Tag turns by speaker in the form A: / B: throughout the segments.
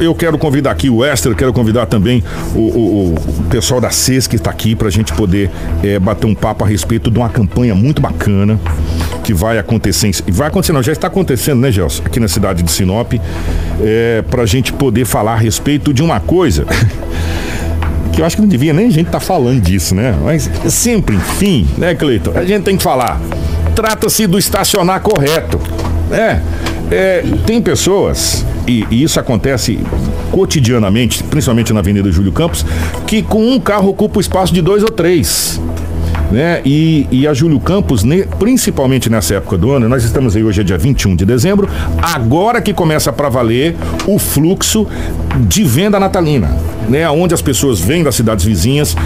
A: eu quero convidar aqui o Esther, quero convidar também o, o, o pessoal da CES que está aqui para a gente poder é, bater um papo a respeito de uma campanha muito bacana que vai acontecer. Vai acontecer, não, já está acontecendo, né, Gelson? Aqui na cidade de Sinop, é, para a gente poder falar a respeito de uma coisa. que eu acho que não devia nem a gente estar tá falando disso, né? Mas sempre, enfim, né, Cleiton? A gente tem que falar. Trata-se do estacionar correto. É, é, tem pessoas, e, e, isso acontece cotidianamente, principalmente na Avenida Júlio Campos, que com um carro ocupa o espaço de dois ou três. Né? E, e a Júlio Campos, principalmente nessa época do ano, nós estamos aí hoje é dia 21 de dezembro, agora que começa para valer o fluxo de venda natalina, né? Onde as pessoas vêm das cidades vizinhas,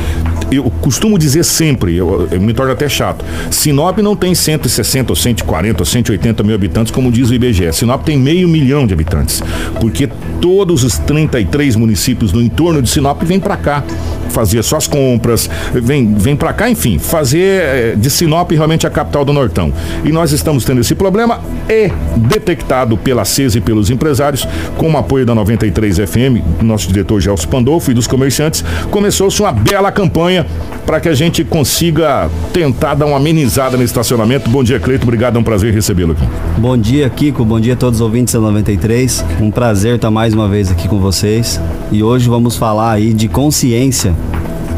A: eu costumo dizer sempre, eu, eu, me torno até chato. Sinop não tem 160 ou 140 ou 180 mil habitantes, como diz o IBGE. Sinop tem meio milhão de habitantes, porque todos os 33 municípios no entorno de Sinop vêm para cá fazer suas compras, vem, vem para cá, enfim, fazer eh, de Sinop realmente a capital do Nortão. E nós estamos tendo esse problema e detectado pela CES e pelos empresários, com o apoio da 93 FM, nosso diretor Gelson Pandolfo e dos comerciantes, começou-se uma bela campanha para que a gente consiga tentar dar uma amenizada no estacionamento. Bom dia, Cleito. Obrigado, é um prazer recebê-lo aqui.
B: Bom dia, Kiko. Bom dia a todos os ouvintes da 93. Um prazer estar mais uma vez aqui com vocês. E hoje vamos falar aí de consciência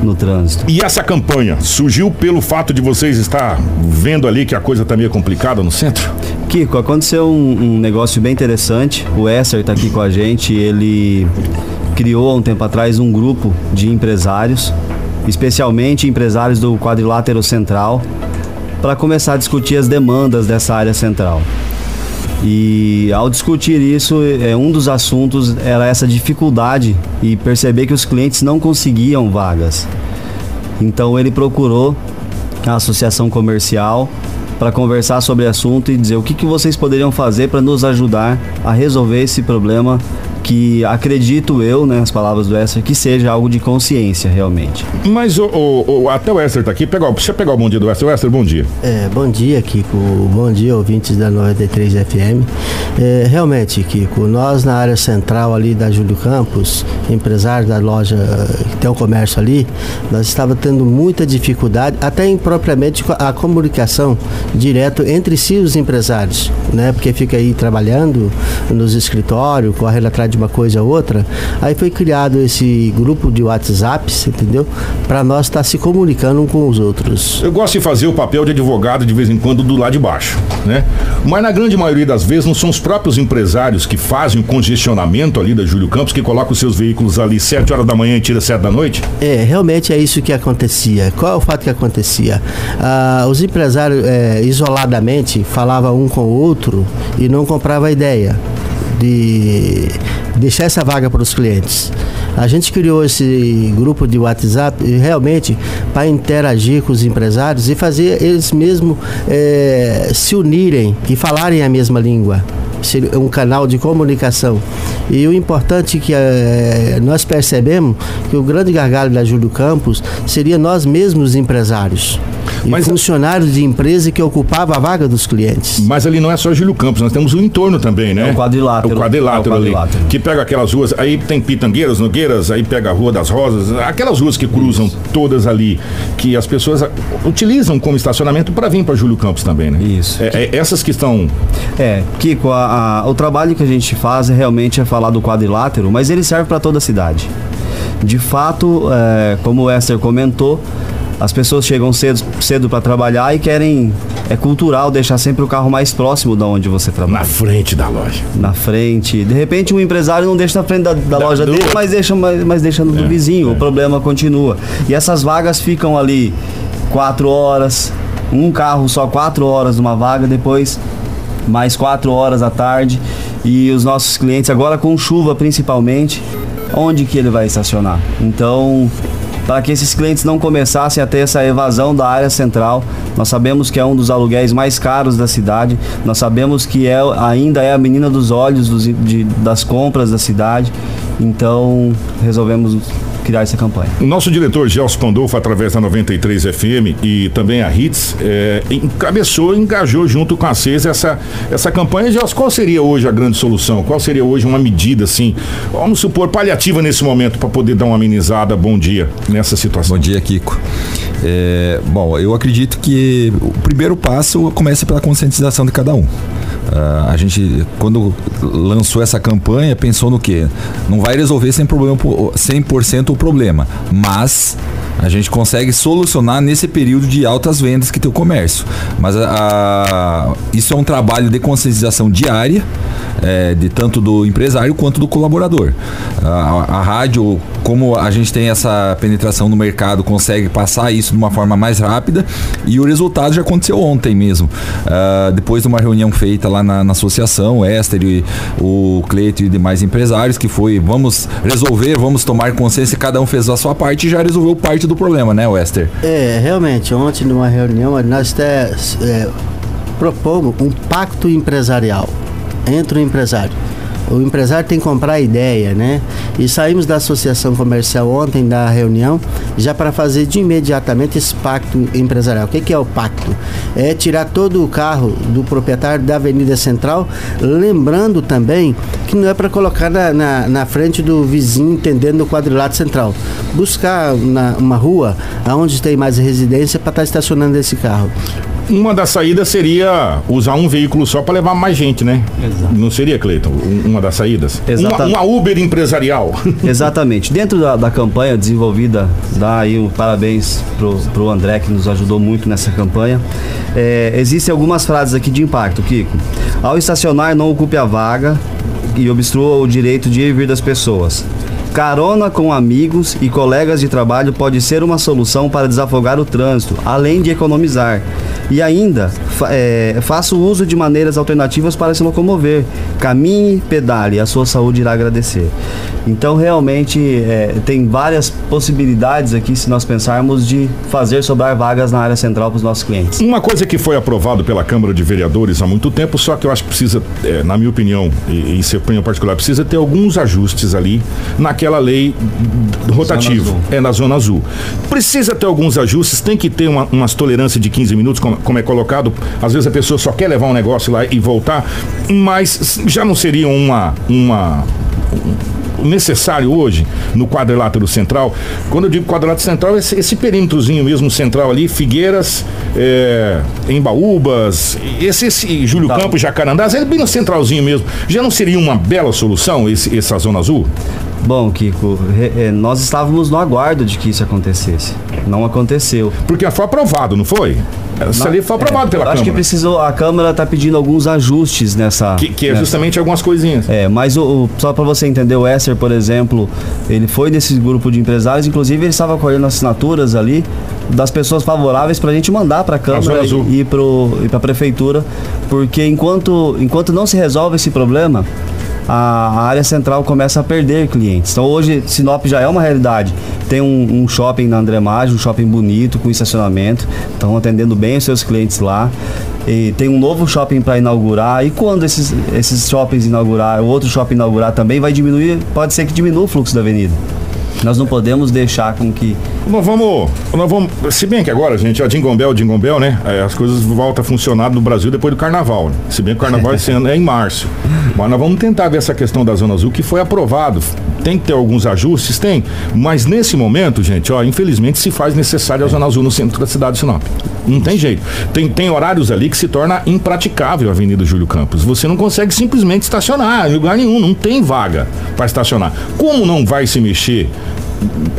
B: no trânsito.
A: E essa campanha surgiu pelo fato de vocês estar vendo ali que a coisa está meio complicada no centro?
B: Kiko, aconteceu um, um negócio bem interessante. O Esser está aqui com a gente. Ele criou há um tempo atrás um grupo de empresários especialmente empresários do quadrilátero central, para começar a discutir as demandas dessa área central. E ao discutir isso, é, um dos assuntos era essa dificuldade e perceber que os clientes não conseguiam vagas. Então ele procurou a associação comercial para conversar sobre o assunto e dizer o que, que vocês poderiam fazer para nos ajudar a resolver esse problema que acredito eu, né, as palavras do Esther, que seja algo de consciência realmente.
A: Mas o, o, o até o Esther tá aqui, pega, deixa eu pegar o bom dia do Esther. Esther, bom dia.
C: É, bom dia, Kiko. Bom dia, ouvintes da 93 FM. É, realmente, Kiko, nós na área central ali da Júlio Campos, empresário da loja que tem o um comércio ali, nós estava tendo muita dificuldade, até em propriamente a comunicação direto entre si os empresários, né? Porque fica aí trabalhando nos escritórios, correndo atrás de uma coisa ou outra. Aí foi criado esse grupo de WhatsApp, entendeu? Para nós estar tá se comunicando um com os outros.
A: Eu gosto de fazer o papel de advogado de vez em quando do lado de baixo, né? Mas na grande maioria das vezes não são os próprios empresários que fazem o congestionamento ali da Júlio Campos, que colocam os seus veículos ali 7 horas da manhã e tira 7 da noite?
C: É, realmente é isso que acontecia. Qual é o fato que acontecia? Ah, os empresários é, isoladamente falavam um com o outro e não compravam a ideia de deixar essa vaga para os clientes. A gente criou esse grupo de WhatsApp realmente para interagir com os empresários e fazer eles mesmos é, se unirem e falarem a mesma língua um canal de comunicação. E o importante é que é, nós percebemos que o grande gargalo da Júlio Campos seria nós mesmos empresários. Mas, funcionários de empresa que ocupava a vaga dos clientes.
A: Mas ali não é só Júlio Campos, nós temos o entorno também, né?
B: É o quadrilátero.
A: O quadrilátero, é o quadrilátero. ali. Que pega aquelas ruas, aí tem Pitangueiras, Nogueiras, aí pega a Rua das Rosas, aquelas ruas que cruzam Isso. todas ali, que as pessoas utilizam como estacionamento para vir para Júlio Campos também, né?
B: Isso.
A: É, é, essas que estão.
B: É, Kiko, a, a, o trabalho que a gente faz é realmente é falar do quadrilátero, mas ele serve para toda a cidade. De fato, é, como o Esther comentou, as pessoas chegam cedo, cedo para trabalhar e querem. É cultural deixar sempre o carro mais próximo da onde você trabalha.
A: Na frente da loja.
B: Na frente. De repente um empresário não deixa na frente da, da, da loja do... dele, mas deixa, mas, mas deixa no é, do vizinho. É. O problema continua. E essas vagas ficam ali quatro horas, um carro só quatro horas numa vaga, depois mais quatro horas à tarde. E os nossos clientes, agora com chuva principalmente, onde que ele vai estacionar? Então para que esses clientes não começassem a ter essa evasão da área central. Nós sabemos que é um dos aluguéis mais caros da cidade, nós sabemos que é, ainda é a menina dos olhos dos, de, das compras da cidade, então resolvemos criar essa campanha.
A: O nosso diretor Gelson Pandolfo, através da 93 FM e também a HITS, é, encabeçou, engajou junto com a CES essa, essa campanha. Gelson, qual seria hoje a grande solução? Qual seria hoje uma medida, assim, vamos supor, paliativa nesse momento para poder dar uma amenizada? Bom dia nessa situação.
D: Bom dia, Kiko. É, bom, eu acredito que o primeiro passo começa pela conscientização de cada um. Uh, a gente, quando lançou essa campanha, pensou no que? Não vai resolver 100%, problema, 100 o problema, mas a gente consegue solucionar nesse período de altas vendas que tem o comércio. Mas isso é um trabalho de conscientização diária é, de tanto do empresário quanto do colaborador. A, a, rádio, como a gente tem essa penetração no mercado, consegue passar isso de uma forma mais rápida e o resultado já aconteceu ontem mesmo. Uh, depois de uma reunião feita lá na, na associação, o e o Cleito e demais empresários, que foi vamos resolver, vamos tomar consciência, cada um fez a sua parte e já resolveu parte do problema, né, Wester?
C: É, realmente, ontem numa reunião nós até é, propomos um pacto empresarial entre o empresário. O empresário tem que comprar a ideia, né? E saímos da associação comercial ontem da reunião já para fazer de imediatamente esse pacto empresarial. O que, que é o pacto? É tirar todo o carro do proprietário da Avenida Central, lembrando também que não é para colocar na, na, na, frente do vizinho, entendendo o quadrilátero central. Buscar na, uma rua onde tem mais residência para estar estacionando esse carro
A: uma das saídas seria usar um veículo só para levar mais gente, né? Exato. Não seria, Cleiton, uma das saídas? Exatamente. Uma, uma Uber empresarial.
B: Exatamente. Dentro da, da, campanha desenvolvida, dá aí um parabéns pro, pro André que nos ajudou muito nessa campanha. É, existem algumas frases aqui de impacto, Kiko. Ao estacionar, não ocupe a vaga e obstrua o direito de ir e vir das pessoas. Carona com amigos e colegas de trabalho pode ser uma solução para desafogar o trânsito, além de economizar. E ainda, é, faça o uso de maneiras alternativas para se locomover. Caminhe, pedale, a sua saúde irá agradecer. Então, realmente, é, tem várias possibilidades aqui, se nós pensarmos, de fazer sobrar vagas na área central para os nossos clientes.
A: Uma coisa que foi aprovado pela Câmara de Vereadores há muito tempo, só que eu acho que precisa, é, na minha opinião, e em seu opinião particular, precisa ter alguns ajustes ali naquela lei rotativa, é na Zona Azul. Precisa ter alguns ajustes, tem que ter uma, umas tolerâncias de 15 minutos, como, como é colocado. Às vezes a pessoa só quer levar um negócio lá e voltar, mas já não seria uma. uma necessário hoje no quadrilátero central. Quando eu digo quadrilátero central, esse, esse perímetrozinho mesmo central ali, Figueiras, é, Embaúbas, esse, esse Júlio tá. Campos, Jacarandás, é bem no centralzinho mesmo. Já não seria uma bela solução esse, essa zona azul?
B: Bom, Kiko, é, nós estávamos no aguardo de que isso acontecesse. Não aconteceu.
A: Porque foi aprovado, não foi? Isso ali foi aprovado é, pela
B: acho
A: Câmara.
B: Acho que precisou, a Câmara está pedindo alguns ajustes nessa.
A: Que, que é
B: nessa.
A: justamente algumas coisinhas.
B: É, mas o, o só para você entender, o Esser, por exemplo, ele foi desse grupo de empresários, inclusive ele estava colhendo assinaturas ali das pessoas favoráveis para a gente mandar para a Câmara e, e para a Prefeitura, porque enquanto, enquanto não se resolve esse problema, a área central começa a perder clientes. Então hoje Sinop já é uma realidade. Tem um, um shopping na André Maggi, um shopping bonito, com estacionamento, estão atendendo bem os seus clientes lá. E tem um novo shopping para inaugurar. E quando esses, esses shoppings inaugurar, outro shopping inaugurar também, vai diminuir, pode ser que diminua o fluxo da avenida. Nós não podemos deixar com que.
A: Nós vamos. Nós vamos. Se bem que agora, gente, a Jingle Bell, Jingle Bell, né? É, as coisas voltam a funcionar no Brasil depois do carnaval. Né? Se bem que o carnaval esse ano é em março. Mas nós vamos tentar ver essa questão da Zona Azul, que foi aprovado. Tem que ter alguns ajustes? Tem. Mas nesse momento, gente, ó, infelizmente se faz necessário a Zona Azul no centro da cidade de Sinop. Não tem jeito. Tem, tem horários ali que se torna impraticável a Avenida Júlio Campos. Você não consegue simplesmente estacionar em lugar nenhum, não tem vaga para estacionar. Como não vai se mexer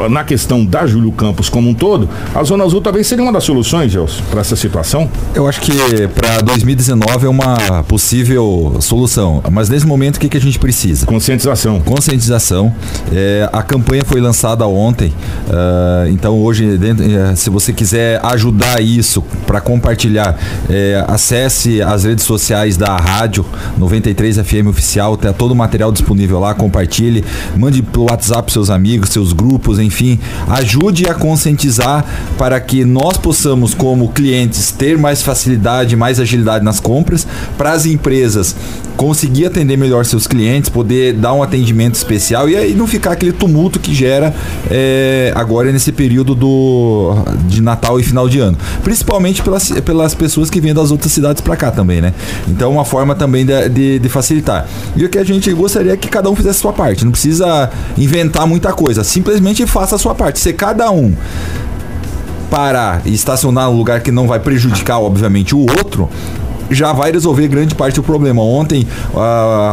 A: na questão da Júlio Campos como um todo, a Zona Azul talvez seria uma das soluções, Gelson, para essa situação?
D: Eu acho que para 2019 é uma possível solução. Mas nesse momento, o que, que a gente precisa?
A: Conscientização.
D: Conscientização. É, a campanha foi lançada ontem. Uh, então, hoje, dentro, é, se você quiser ajudar isso para compartilhar, é, acesse as redes sociais da rádio 93 FM Oficial. Tem todo o material disponível lá. Compartilhe. Mande pelo WhatsApp seus amigos, seus grupos grupos, enfim, ajude a conscientizar para que nós possamos, como clientes, ter mais facilidade, mais agilidade nas compras, para as empresas conseguir atender melhor seus clientes, poder dar um atendimento especial e aí não ficar aquele tumulto que gera é, agora nesse período do, de Natal e final de ano. Principalmente pelas, pelas pessoas que vêm das outras cidades para cá também, né? Então, uma forma também de, de, de, facilitar. E o que a gente gostaria é que cada um fizesse a sua parte. Não precisa inventar muita coisa. Simplesmente faça a sua parte. Se cada um parar e estacionar num lugar que não vai prejudicar, obviamente, o outro, já vai resolver grande parte do problema. Ontem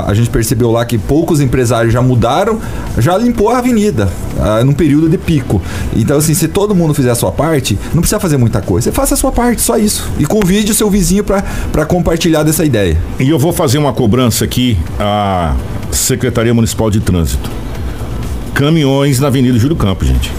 D: a gente percebeu lá que poucos empresários já mudaram, já limpou a avenida uh, num período de pico. Então, assim, se todo mundo fizer a sua parte, não precisa fazer muita coisa. Você faça a sua parte, só isso. E convide o seu vizinho para compartilhar dessa ideia.
A: E eu vou fazer uma cobrança aqui à Secretaria Municipal de Trânsito. Caminhões na Avenida Júlio Campos, gente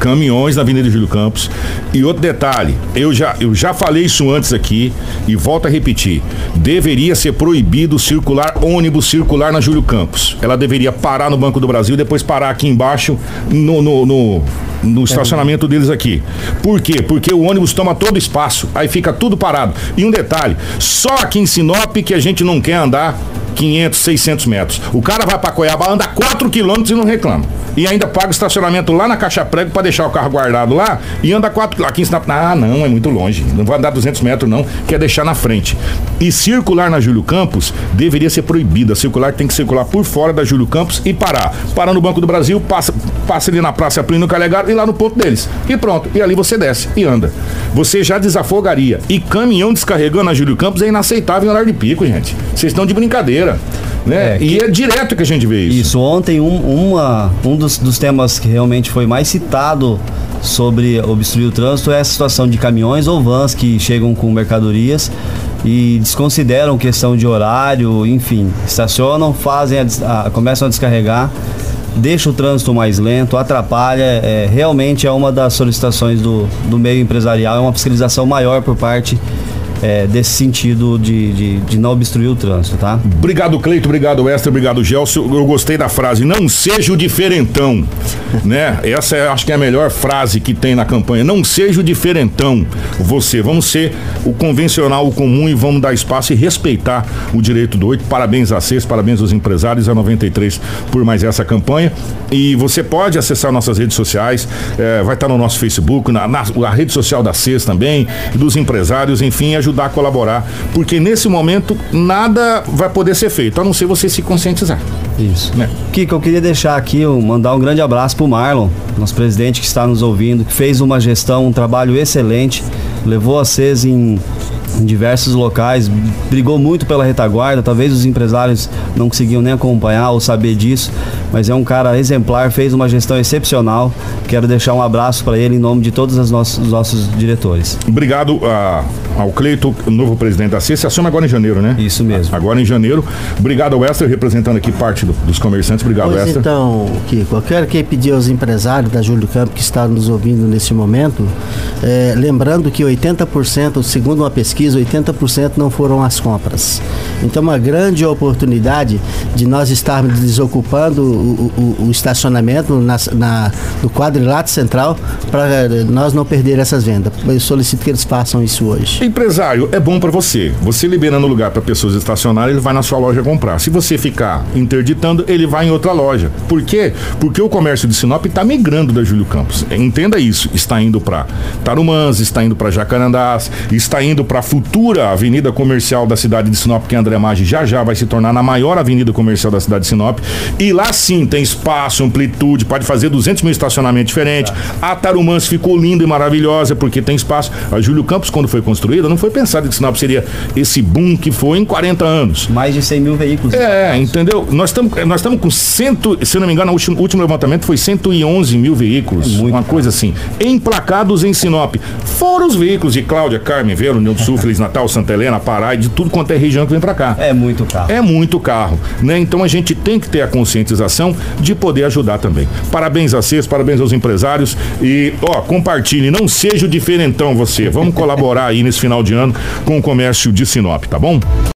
A: caminhões na Avenida Júlio Campos. E outro detalhe, eu já, eu já falei isso antes aqui e volto a repetir. Deveria ser proibido circular ônibus circular na Júlio Campos. Ela deveria parar no Banco do Brasil, depois parar aqui embaixo no, no, no no estacionamento deles aqui. Por quê? Porque o ônibus toma todo espaço, aí fica tudo parado. E um detalhe, só aqui em Sinop que a gente não quer andar 500, 600 metros. O cara vai para Coiabá, anda 4 quilômetros e não reclama e ainda paga o estacionamento lá na caixa prego para deixar o carro guardado lá e anda quatro aqui em Sinop. Ah, não, é muito longe. Não vai andar 200 metros não, quer deixar na frente. E circular na Júlio Campos deveria ser proibida. Circular tem que circular por fora da Júlio Campos e parar. Para no Banco do Brasil, passa, passa ali na Praça Plínio Calegaro e lá no ponto deles. E pronto. E ali você desce e anda. Você já desafogaria. E caminhão descarregando na Júlio Campos é inaceitável em horário de pico, gente. Vocês estão de brincadeira. Né? É, que... E é direto que a gente vê isso.
B: Isso, ontem um, uma, um dos, dos temas que realmente foi mais citado sobre obstruir o trânsito é a situação de caminhões ou vans que chegam com mercadorias e desconsideram questão de horário, enfim, estacionam, fazem a, a, começam a descarregar, deixa o trânsito mais lento, atrapalha. É, realmente é uma das solicitações do, do meio empresarial, é uma fiscalização maior por parte é, desse sentido de, de, de, não obstruir o trânsito, tá?
A: Obrigado, Cleito, obrigado, Esther, obrigado, Gelson. Eu gostei da frase, não seja o diferentão, né? Essa é, acho que é a melhor frase que tem na campanha, não seja o diferentão, você, vamos ser o convencional, o comum e vamos dar espaço e respeitar o direito do oito. Parabéns a CES, parabéns aos empresários, a 93 por mais essa campanha. E você pode acessar nossas redes sociais, é, vai estar no nosso Facebook, na, na a rede social da CES também, dos empresários, enfim, ajudar ajudar a colaborar, porque nesse momento nada vai poder ser feito, a não ser você se conscientizar.
B: Isso. Né? Kiko, eu queria deixar aqui, mandar um grande abraço pro Marlon, nosso presidente que está nos ouvindo, que fez uma gestão, um trabalho excelente, levou a CES em em diversos locais, brigou muito pela retaguarda, talvez os empresários não conseguiam nem acompanhar ou saber disso, mas é um cara exemplar, fez uma gestão excepcional. Quero deixar um abraço para ele em nome de todos os nossos, os nossos diretores.
A: Obrigado a, ao Cleito, novo presidente da CIS. Você assume agora em janeiro, né?
B: Isso mesmo.
A: Agora em janeiro. Obrigado ao Esther, representando aqui parte do, dos comerciantes. Obrigado, pois Esther.
C: Então, Kiko, eu quero que pedir aos empresários da Júlio Campo que estão nos ouvindo nesse momento, é, lembrando que 80%, segundo uma pesquisa, 80% não foram as compras. Então, uma grande oportunidade de nós estarmos desocupando o, estacionamento na, na, no quadrilátero central para nós não perder essas vendas. Eu solicito que eles façam isso hoje.
A: Empresário, é bom para você. Você liberando lugar para pessoas estacionarem, ele vai na sua loja comprar. Se você ficar interditando, ele vai em outra loja. Por quê? Porque o comércio de Sinop está migrando da Júlio Campos. Entenda isso. Está indo para Tarumãs, está indo para Jacarandás, está indo para a futura avenida comercial da cidade de Sinop, que André Maggi, já já vai se tornar na maior avenida comercial da cidade de Sinop. E lá sim tem espaço, amplitude, pode fazer 200 mil estacionamentos diferentes. A Tarumãs ficou linda e maravilhosa porque tem espaço. A Júlio Campos, quando foi construída, não foi pensado que Sinop seria esse boom que foi em 40 anos.
B: Mais de 100 mil veículos.
A: É, entendeu? Nós estamos nós estamos com cento, se não me engano, o último, último levantamento foi 111 mil veículos. É uma coisa assim. Emplacados em Sinop. Fora os veículos de Cláudia, Carmen, Vero, Nildo Sul, Feliz Natal, Santa Helena, Pará e de tudo quanto é região que vem para cá.
B: É muito carro.
A: É muito carro. Né? Então a gente tem que ter a conscientização de poder ajudar também. Parabéns a vocês, parabéns aos empresários e, ó, compartilhe, não seja o diferentão você. Vamos colaborar aí nesse final de ano com o comércio de Sinop, tá bom?